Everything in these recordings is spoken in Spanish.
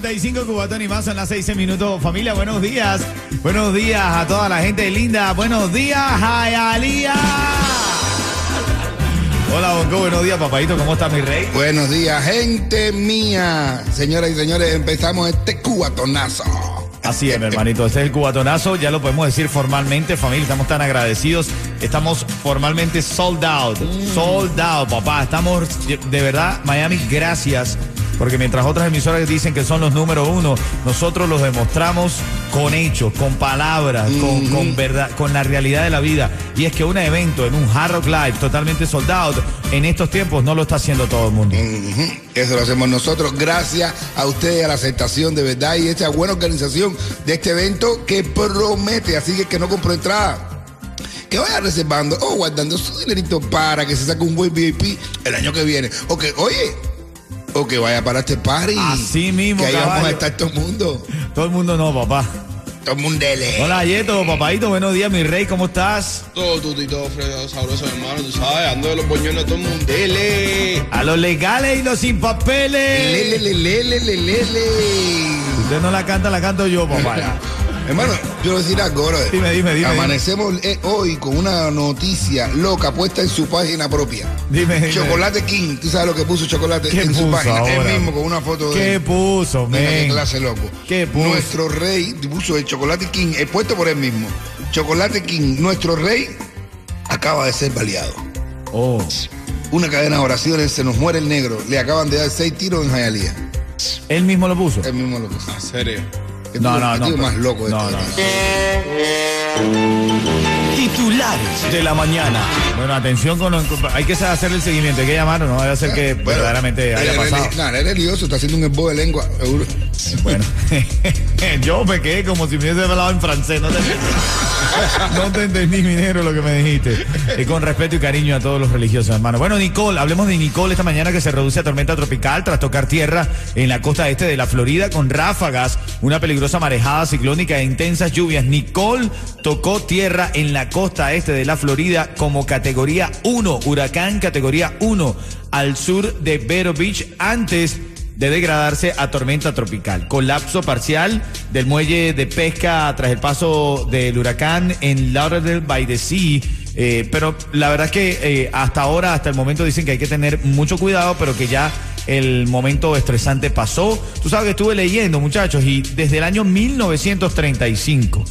Ritmo 95 Cubatón y más son las 6 minutos. Familia, buenos días. Buenos días a toda la gente linda. Buenos días, Jayalía. Hola, Bonco. Buenos días, papadito. ¿Cómo está mi rey? Buenos días, gente mía. Señoras y señores, empezamos este cubatonazo. Así es, mi hermanito. Este es el cubatonazo. Ya lo podemos decir formalmente, familia. Estamos tan agradecidos. Estamos formalmente sold out. Sold out, papá. Estamos, de verdad, Miami, gracias. Porque mientras otras emisoras dicen que son los número uno, nosotros los demostramos con hechos, con palabras, con, con verdad, con la realidad de la vida. Y es que un evento en un Hard Rock Live totalmente sold out, en estos tiempos no lo está haciendo todo el mundo. Eso lo hacemos nosotros gracias a ustedes, a la aceptación de verdad y esta buena organización de este evento que promete. Así que que no compró entrada. Que vaya reservando o guardando su dinerito para que se saque un buen VIP el año que viene. O que, oye, o que vaya para este party. Así mismo, Que ahí vamos a estar todo el mundo. Todo el mundo no, papá. Todo el mundo dele. Hola, Yeto, papadito, buenos días, mi rey, ¿cómo estás? Todo tutito, Fredo, sabroso, hermano, tú sabes, ando de los boñones todo el mundo. Dele. A los legales y los sin papeles. Lele, lele, lele, lele. Usted no la canta, la canto yo, papá. Hermano, yo voy a decir algo, brother. Dime, dime, dime. Amanecemos eh, hoy con una noticia loca puesta en su página propia. Dime, dime. Chocolate King, tú sabes lo que puso Chocolate ¿Qué en su puso página. Él mismo con una foto de ¿Qué él. puso, Mira qué clase loco. ¿Qué puso? Nuestro rey puso el Chocolate King, es puesto por él mismo. Chocolate King, nuestro rey, acaba de ser baleado. Oh, Una cadena de oraciones, se nos muere el negro. Le acaban de dar seis tiros en Jayalía. él mismo lo puso. Él mismo lo puso. En serio. Qué No, no, no, más loco este. no, no. Titulares de la mañana. Bueno, atención con, hay que hacerle el seguimiento, hay que llamarlo, no vaya a ser que verdaderamente haya pasado. No, es religioso, está haciendo un embo de lengua. Bueno, yo me quedé como si me hubiese hablado en francés, no te entendí. No te entendí, minero, lo que me dijiste. Y con respeto y cariño a todos los religiosos, hermano. Bueno, Nicole, hablemos de Nicole esta mañana que se reduce a tormenta tropical tras tocar tierra en la costa este de la Florida con ráfagas, una peligrosa marejada ciclónica e intensas lluvias. Nicole tocó tierra en la costa este de la Florida como categoría 1, huracán categoría 1, al sur de Vero Beach antes de degradarse a tormenta tropical. Colapso parcial del muelle de pesca tras el paso del huracán en Lauderdale by the Sea. Eh, pero la verdad es que eh, hasta ahora, hasta el momento dicen que hay que tener mucho cuidado, pero que ya el momento estresante pasó. Tú sabes que estuve leyendo, muchachos, y desde el año 1935,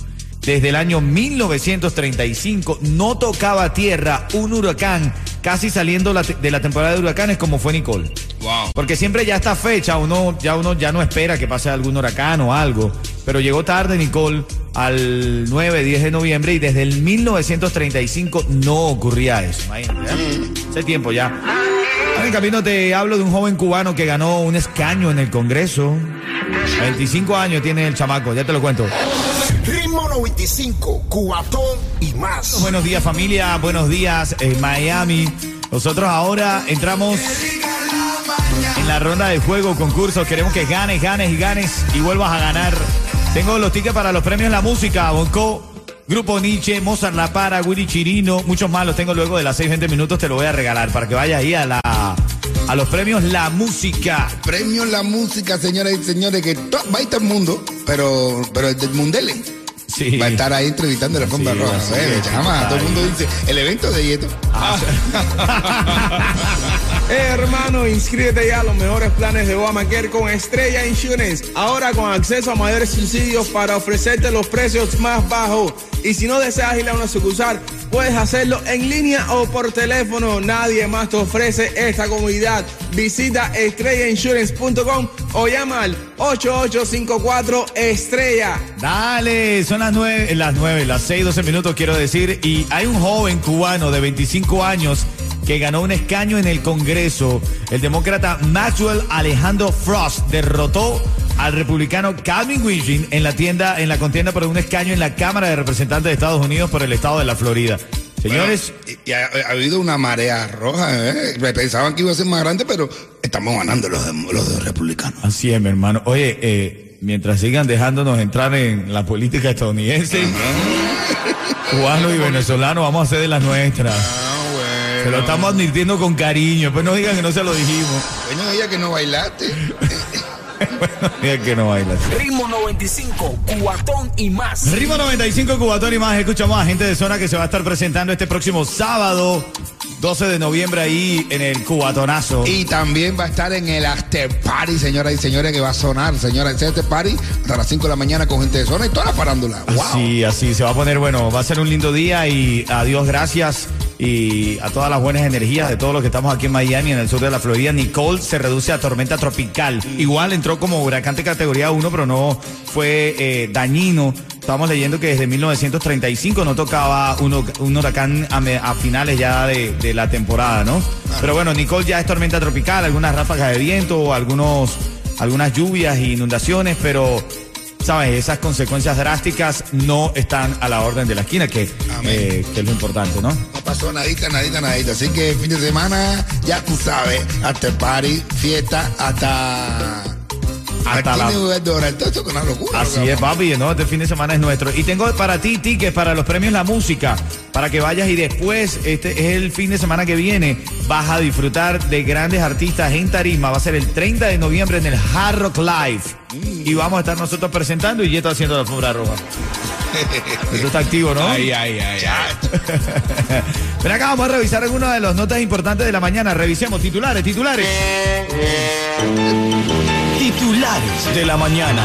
desde el año 1935 no tocaba tierra un huracán casi saliendo de la temporada de huracanes como fue Nicole. Wow. Porque siempre ya esta fecha uno ya uno ya no espera que pase algún huracán o algo, pero llegó tarde Nicole al 9, 10 de noviembre y desde el 1935 no ocurría eso. Imagínate, ¿eh? Hace tiempo ya. En el camino te hablo de un joven cubano que ganó un escaño en el Congreso. 25 años tiene el chamaco, ya te lo cuento. Ritmo 95, cuatón y más. Buenos días familia, buenos días eh, Miami. Nosotros ahora entramos en la ronda de juego, concurso. Queremos que ganes, ganes y ganes y vuelvas a ganar. Tengo los tickets para los premios La Música, Bonco, Grupo Nietzsche, Mozart La Para, Willy Chirino, muchos más los tengo luego de las 6, 20 minutos. Te lo voy a regalar para que vayas ahí a, la, a los premios La Música. Premio La Música, señoras y señores, que va a estar el mundo, pero, pero el del Mundele. Sí. Va a estar ahí entrevistando en la Fonda Sí, Roja. Eh, todo el mundo dice, el evento de Yeto. Eh, hermano, inscríbete ya a los mejores planes de Obamacare con Estrella Insurance. Ahora con acceso a mayores subsidios para ofrecerte los precios más bajos. Y si no deseas ir a una sucursal, puedes hacerlo en línea o por teléfono. Nadie más te ofrece esta comodidad. Visita estrellainsurance.com o llama al 8854 Estrella. Dale, son las nueve, las nueve, las seis, doce minutos quiero decir. Y hay un joven cubano de 25 años que ganó un escaño en el Congreso. El demócrata Maxwell Alejandro Frost derrotó al republicano Calvin Wishing en la tienda, en la contienda por un escaño en la Cámara de Representantes de Estados Unidos por el estado de la Florida. Señores, Bueno, y, ha, ha habido una marea roja. ¿eh? Pensaban que iba a ser más grande, pero estamos ganando los, los republicanos. así es, mi hermano. Oye, eh, mientras sigan dejándonos entrar en la política estadounidense, cubanos y venezolanos, vamos a hacer de las nuestras. Bueno. Se lo estamos advirtiendo con cariño. Pues no digan que no se lo dijimos. Coño, ella que no bailaste. Digan que no baila. Ritmo 95, cuatón y más. Ritmo 95 Cubatón y más. Escuchamos a gente de zona que se va a estar presentando este próximo sábado, 12 de noviembre, ahí en el Cubatonazo. Y también va a estar en el after party, señoras y señores, que va a sonar, señoras. Ese after party hasta las 5 de la mañana con gente de zona y toda la farándula. ¡Wow! Así, así, se va a poner bueno, va a ser un lindo día y a Dios gracias y a todas las buenas energías de todos los que estamos aquí en Miami, en el sur de la Florida. Nicole se reduce a tormenta tropical. Igual entró como huracán de categoría 1, pero no fue eh, dañino. Estamos leyendo que desde 1935 no tocaba un, un huracán a, finales ya de, de la temporada, ¿no? Pero bueno, Nicole ya es tormenta tropical, algunas ráfagas de viento, algunos, algunas lluvias e inundaciones, pero sabes, esas consecuencias drásticas no están a la orden de la esquina, que, eh, que es lo importante, ¿no? No pasó nadita, nadita, nadita. Así que fin de semana, ya tú sabes, after party, fiesta, hasta. Hasta la-. Esto es una locura. Así es, papi, ¿no? Este fin de semana es nuestro. Y tengo para ti tickets para los premios La Música, para que vayas y después, este es el fin de semana que viene, vas a disfrutar de grandes artistas en tarima. Va a ser el 30 de noviembre en el Hard Rock Live. Y vamos a estar nosotros presentando y Yeto haciendo la alfombra roja. Esto está activo, ¿no? Ay, ay, ay. ay. Ven acá, vamos a revisar algunas de las notas importantes de la mañana. Revisemos titulares, titulares. Titulares de la mañana.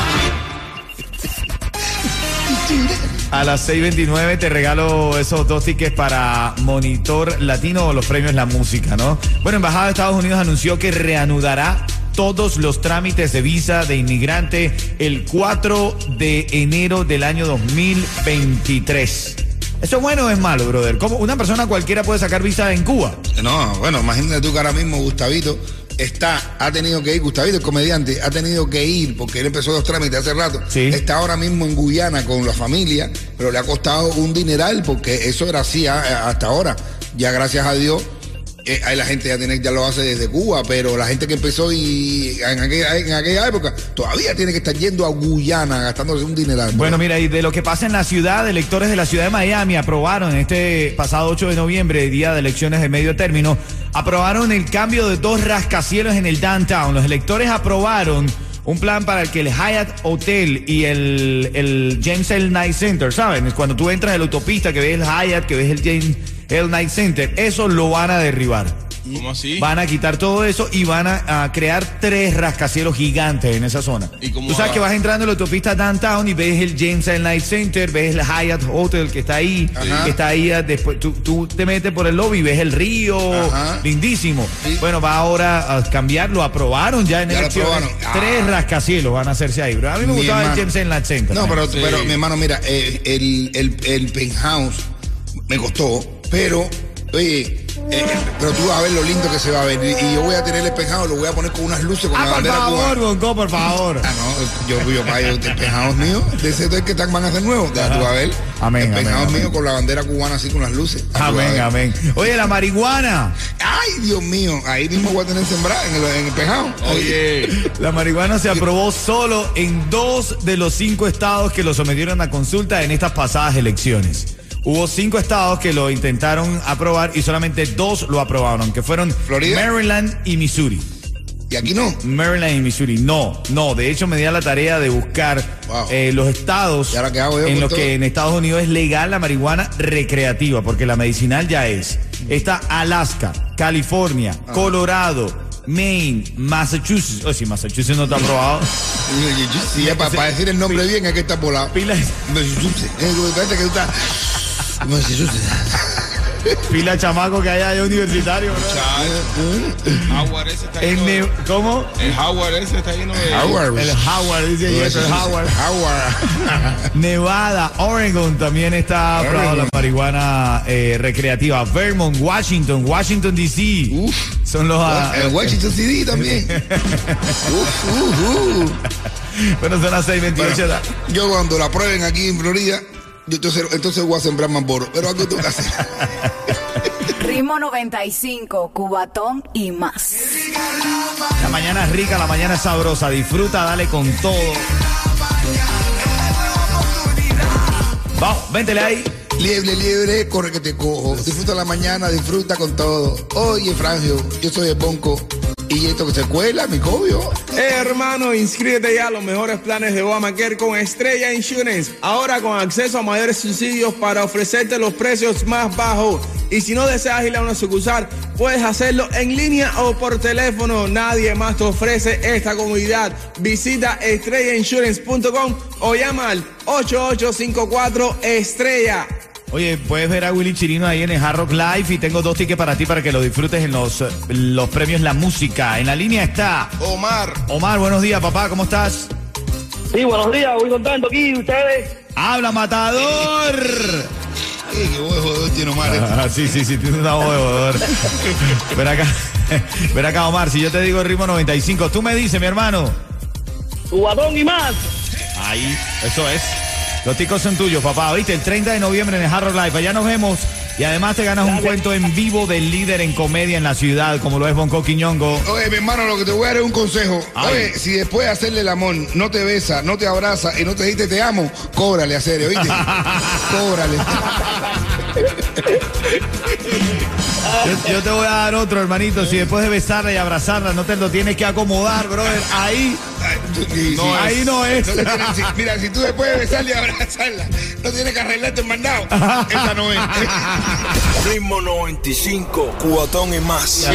A las 6.29 te regalo esos dos tickets para Monitor Latino o los premios La Música, ¿no? Bueno, Embajada de Estados Unidos anunció que reanudará todos los trámites de visa de inmigrante el 4 de enero del año 2023. ¿Eso es bueno o es malo, brother? ¿Cómo una persona cualquiera puede sacar visa en Cuba? No, bueno, imagínate tú que ahora mismo Gustavito está, ha tenido que ir, Gustavito, el comediante, ha tenido que ir porque él empezó los trámites hace rato. Sí. Está ahora mismo en Guyana con la familia, pero le ha costado un dineral porque eso era así ah, hasta ahora. Ya gracias a Dios. Eh, la gente ya tiene, ya lo hace desde Cuba, pero la gente que empezó y en aquella, en aquella época todavía tiene que estar yendo a Guyana gastándose un dineral. Bueno, mira, y de lo que pasa en la ciudad, electores de la ciudad de Miami aprobaron este pasado 8 de noviembre, día de elecciones de medio término, aprobaron el cambio de dos rascacielos en el downtown. Los electores aprobaron un plan para que el Hyatt Hotel y el, el James L. Knight Center, ¿saben? Cuando tú entras en la autopista, que ves el Hyatt, que ves el James L. Knight Center, eso lo van a derribar. ¿Cómo así? Van a quitar todo eso y van a, a crear tres rascacielos gigantes en esa zona. ¿Y cómo Tú sabes va? que vas entrando en la autopista downtown y ves el James L. Knight Center, ves el Hyatt Hotel que está ahí, que está ahí ah, después. Tú, tú te metes por el lobby, ves el río, Ajá. lindísimo. Sí. Bueno, va ahora a cambiar, lo aprobaron ya en Ya aprobaron. Ah. Tres rascacielos van a hacerse ahí, bro. A mí me Mi gustaba el. James L. Knight Center. No, pero, Sí. pero mi hermano, mira, el, el, el penthouse me costó, pero, oye, eh, pero tú vas a ver lo lindo que se va a ver. Y, y yo voy a tener el penthouse, lo voy a poner con unas luces, con Ah, la por bandera favor, cubana. Bonco, por favor. Ah, no, yo, yo, yo, el penthouse mío, de ese que están, van a hacer nuevo, ya tú vas a ver. Amén, El amén, penthouse amén. mío con la bandera cubana así con las luces. Amén, amén. Oye, la marihuana. Ay, Dios mío, ahí mismo voy a tener sembrada en el, en el penthouse. Oye, La marihuana se aprobó solo en dos de los cinco estados que lo sometieron a consulta en estas pasadas elecciones. Hubo cinco estados que lo intentaron aprobar y solamente dos lo aprobaron, que fueron ¿Florida? Maryland y Missouri. Y aquí no. Maryland y Missouri. No, no. De hecho, me di a la tarea de buscar Wow. eh, los estados ¿Y ahora qué hago yo en los todo? que en Estados Unidos es legal la marihuana recreativa, porque la medicinal ya es. Está Alaska, California, Ah. Colorado, Maine, Massachusetts. Oh, si Massachusetts no está aprobado. Sí, para decir el nombre bien hay que estar volado. Pila, Massachusetts. Espérate que tú estás. Massachusetts. pila chamaco que hay allá universitario, bro. chacho. Howard ese está En lleno de- Ne- ¿Cómo? El Howard ese está lleno de. Howard. El Howard, dice Yeto, el Howard. Howard. Nevada, Oregon también está aprobada la marihuana eh, recreativa. Vermont, Washington, Washington DC. Uf. Son los ah, El Washington CD también. Uf, uf, uf. bueno, son las 6:28. Bueno, yo cuando la prueben aquí en Florida, entonces, entonces voy a sembrar más boro. Pero algo tengo que hacer. Ritmo 95, Cubatón y más. La mañana es rica, la mañana es sabrosa. Disfruta, dale con todo. Vamos, véntele ahí. Liebre, liebre, corre que te cojo. Disfruta la mañana, disfruta con todo. Oye, Frangio, yo soy el Bonco. Y esto que se cuela, mi cobio. Hermano, inscríbete ya a los mejores planes de Obamacare con Estrella Insurance. Ahora con acceso a mayores subsidios para ofrecerte los precios más bajos. Y si no deseas ir a una sucursal, puedes hacerlo en línea o por teléfono. Nadie más te ofrece esta comodidad. Visita estrellainsurance.com o llama al 8854 Estrella. Oye, puedes ver a Willy Chirino ahí en el Hard Rock Live y tengo dos tickets para ti para que lo disfrutes en los, eh, los premios La Música. En la línea está Omar. Omar, buenos días, papá, ¿cómo estás? Sí, buenos días, muy contento aquí, ustedes. ¡Habla, matador! Ay, qué jugador tiene Omar. este. Ah, sí, sí, sí, tiene una voz de bodor. Ven acá, ven acá, Omar, si yo te digo ritmo 95, tú me dices, mi hermano. Cubatón y más. Ahí, eso es. Los ticos son tuyos, papá. ¿Viste? El 30 de noviembre en el Hard Rock Live. Allá nos vemos. Y además te ganas un cuento en vivo del líder en comedia en la ciudad, como lo es Bonco Quiñongo. Oye, mi hermano, lo que te voy a dar es un consejo. Ay. Oye, si después de hacerle el amor no te besa, no te abraza y no te dice te amo, cóbrale a serio, ¿oíste? cóbrale. Yo, yo te voy a dar otro, hermanito. Si después de besarla y abrazarla no te lo tienes que acomodar, brother. Ahí, Sí, sí. ahí no es. No le tienes- si- mira, si tú después de besarle y abrazarla, no tienes que arreglarte el mandado. Esa no es. Ritmo 95, cuatón y más.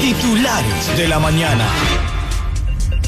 Titulares de la mañana.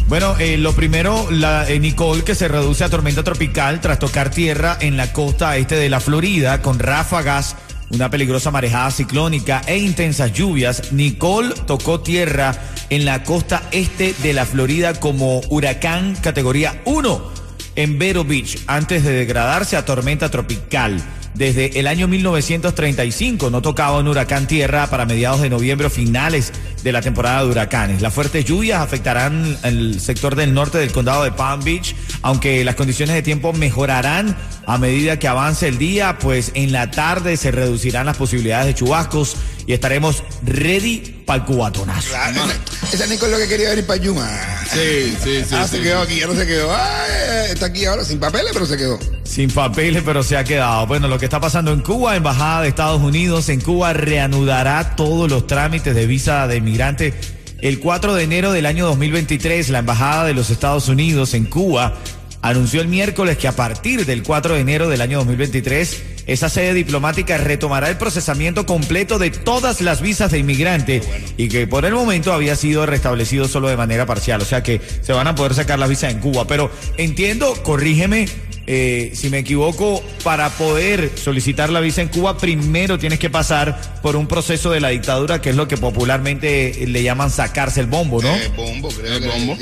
Bueno, eh, lo primero, la, eh, Nicole, que se reduce a tormenta tropical tras tocar tierra en la costa este de la Florida con ráfagas, una peligrosa marejada ciclónica e intensas lluvias. Nicole tocó tierra en la costa este de la Florida como huracán categoría 1 en Vero Beach antes de degradarse a tormenta tropical. Desde el año 1935 no tocaba un huracán tierra para mediados de noviembre o finales de la temporada de huracanes. Las fuertes lluvias afectarán el sector del norte del condado de Palm Beach, aunque las condiciones de tiempo mejorarán a medida que avance el día, pues en la tarde se reducirán las posibilidades de chubascos y estaremos ready para el cubatonazo. Claro, esa, esa Nico es lo que quería venir para Yuma. Sí, sí, sí. Ah, sí. se quedó aquí, ya no se quedó. Ay, está aquí ahora sin papeles, pero se quedó. Sin papeles, pero se ha quedado. Bueno, lo que está pasando en Cuba, Embajada de Estados Unidos en Cuba reanudará todos los trámites de visa de migrante. El 4 de enero del año 2023, la Embajada de los Estados Unidos en Cuba anunció el miércoles que a partir del 4 de enero del año 2023, esa sede diplomática retomará el procesamiento completo de todas las visas de inmigrante y que por el momento había sido restablecido solo de manera parcial. O sea que se van a poder sacar las visas en Cuba. Pero entiendo, corrígeme, eh, si me equivoco, para poder solicitar la visa en Cuba, primero tienes que pasar por un proceso de la dictadura, que es lo que popularmente le llaman sacarse el bombo, ¿no? Eh, bombo, creo El que bombo.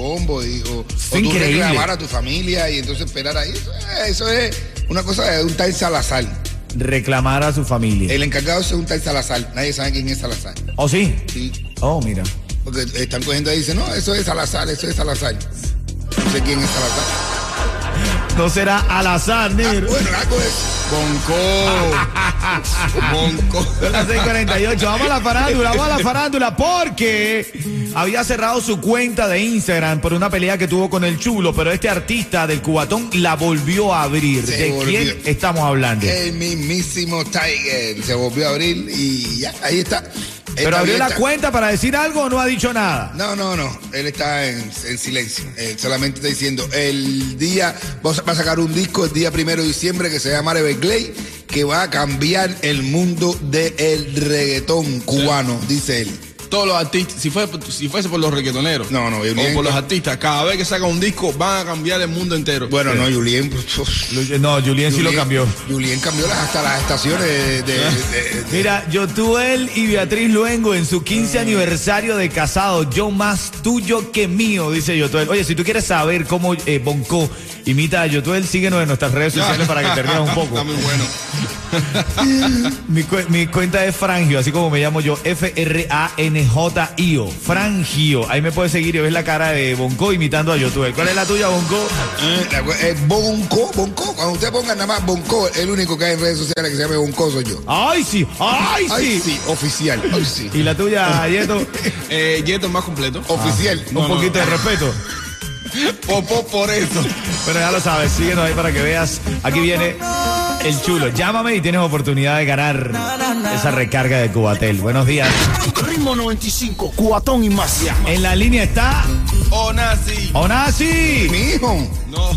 bombo, dijo. O tú increíble. reclamar a tu familia y entonces esperar ahí. Eso, es- eso es una cosa de un tal Salazar. Reclamar a su familia. El encargado es un tal Salazar. Nadie sabe quién es Salazar. ¿Oh, sí? Sí. Oh, mira. Porque están cogiendo ahí y dicen, no, eso es Salazar, eso es Salazar. No sé quién es Salazar. No será al azar, algo es. Bonco. Bonco. Son las 6:48. Vamos a la farándula, vamos a la farándula porque había cerrado su cuenta de Instagram por una pelea que tuvo con el chulo, pero este artista del cubatón la volvió a abrir. Se ¿De volvió. quién estamos hablando? El mismísimo Tiger. Se volvió a abrir y ya, ahí está. ¿Pero abrió la cuenta para decir algo o no ha dicho nada? No, no, no. Él está en, en silencio. Él solamente está diciendo, el día, va a sacar un disco el día primero de diciembre que se llama Everglade, que va a cambiar el mundo del reggaetón cubano, dice él. Todos los artistas, si, fue, si fuese por los reggaetoneros No, no, o por los artistas, cada vez que saca un disco van a cambiar el mundo entero. Bueno, no, Julien. No, Julien sí lo cambió. Julien cambió las- hasta las estaciones de. de- de- de- Mira, Yotuel y Beatriz Luengo en su 15 aniversario de casado, yo más tuyo que mío, dice Yotuel. Oye, si tú quieres saber cómo eh, Bonco imita a Yotuel, síguenos en nuestras redes sociales para que te rías un poco. Está muy bueno. mi, mi cuenta es Frangio, así como me llamo yo, F-R-A-N-J-I-O. Frangio. Ahí me puedes seguir y ves la cara de Bonco imitando a YouTube. ¿Cuál es la tuya, Bonco? Eh, eh, Bonco, Bonco. Cuando usted ponga nada más Bonco, el único que hay en redes sociales que se llama Bonco soy yo. ¡Ay, sí! ¡Ay, sí! Ay, sí, oficial. Ay, sí. ¿Y la tuya, Yeto? Eh, Yeto más completo. Oficial. Un poquito de respeto. Popó por eso. Pero ya lo sabes, síguenos ahí para que veas. Aquí viene el chulo. Llámame y tienes oportunidad de ganar esa recarga de Cubatel. Buenos días. Ritmo 95, cuatón y más. En la línea está nazi. Onasi. Mi hijo. No.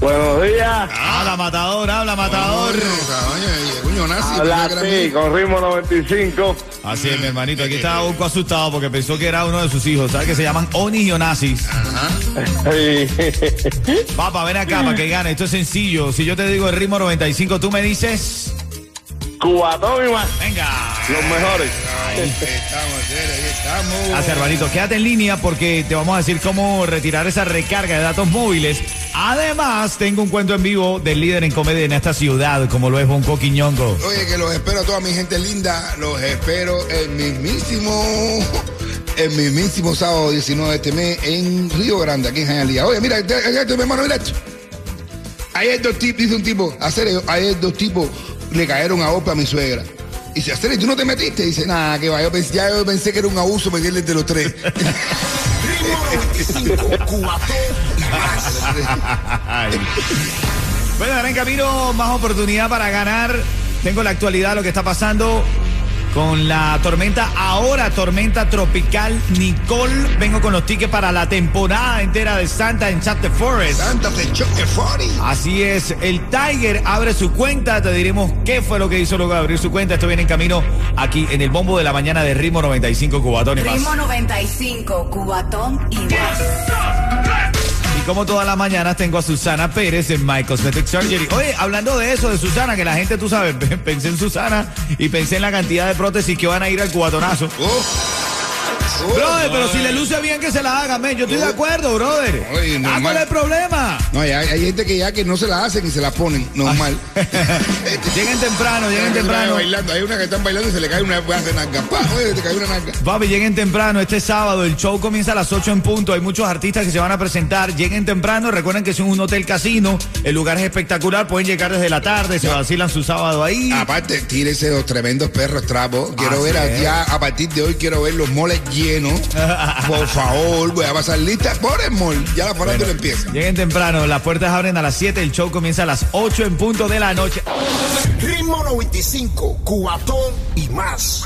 Buenos días. Habla matador, habla matador. Habla mi- con ritmo 95. Así es, mi hermanito. Aquí está Bonco asustado porque pensó que era uno de sus hijos. ¿Sabes que se llaman Onis y Onasis? Papá, ven acá para que gane. Esto es sencillo. Si yo te digo el ritmo 95, tú me dices. Cubatón y más. Venga. Los mejores. Ahí estamos, Cere, ahí estamos. Gracias, hermanito. Quédate en línea porque te vamos a decir cómo retirar esa recarga de datos móviles. Además, tengo un cuento en vivo del líder en comedia en esta ciudad, como lo es Bonco Quiñongo. Oye, que los espero a toda mi gente linda. Los espero el mismísimo. El mismísimo sábado 19 de este mes en Río Grande, aquí en Jayalía. Oye, mira, mi hermano, mira esto. Ayer dos tipos, dice un tipo, hacer ayer dos tipos le cayeron a golpe a mi suegra. Y dice, Acere, ¿tú no te metiste? Dice, nada, que va, yo pensé, ya yo pensé que era un abuso meterle entre los tres. Ritmo 95, cuatón y más. Ay. Bueno, ahora en camino, más oportunidad para ganar. Tengo la actualidad, lo que está pasando con la tormenta, ahora tormenta tropical Nicole. Vengo con los tickets para la temporada entera de Santa en Chat the Forest. Santa Fe Choque Forty. Así es, el Tiger abre su cuenta, te diremos qué fue lo que hizo luego de abrir su cuenta. Esto viene en camino aquí en el bombo de la mañana de Ritmo 95 Cubatón y más. Ritmo 95, Cubatón y más. Como todas las mañanas tengo a Susana Pérez en My Cosmetic Surgery. Oye, hablando de eso, de Susana, que la gente, tú sabes, pensé en Susana y pensé en la cantidad de prótesis que van a ir al cubatonazo. Oh. Brother, pero si le luce bien que se la hagan, men. Yo estoy de acuerdo, brother. Oye, Ah, normal. ¿Cuál es el problema? No, hay, hay gente que ya que no se la hacen y se la ponen, normal. lleguen temprano, lleguen temprano. bailando, hay una que están bailando y se le cae una de nalga. ¡Pah! Oye, te cae una. Papi, lleguen temprano. Este sábado el show comienza a las 8 en punto. Hay muchos artistas que se van a presentar. Lleguen temprano. Recuerden que es un hotel casino. El lugar es espectacular. Pueden llegar desde la tarde. Se vacilan su sábado ahí. Aparte, tírese los tremendos perros trapos. Quiero Así ver es. ya a partir de hoy, quiero ver los moles Por favor, voy a pasar lista por el mall. Ya la farándula empieza. Lleguen temprano. Las puertas abren a las 7. El show comienza a las 8 en punto de la noche. Ritmo 95, cuatón y más.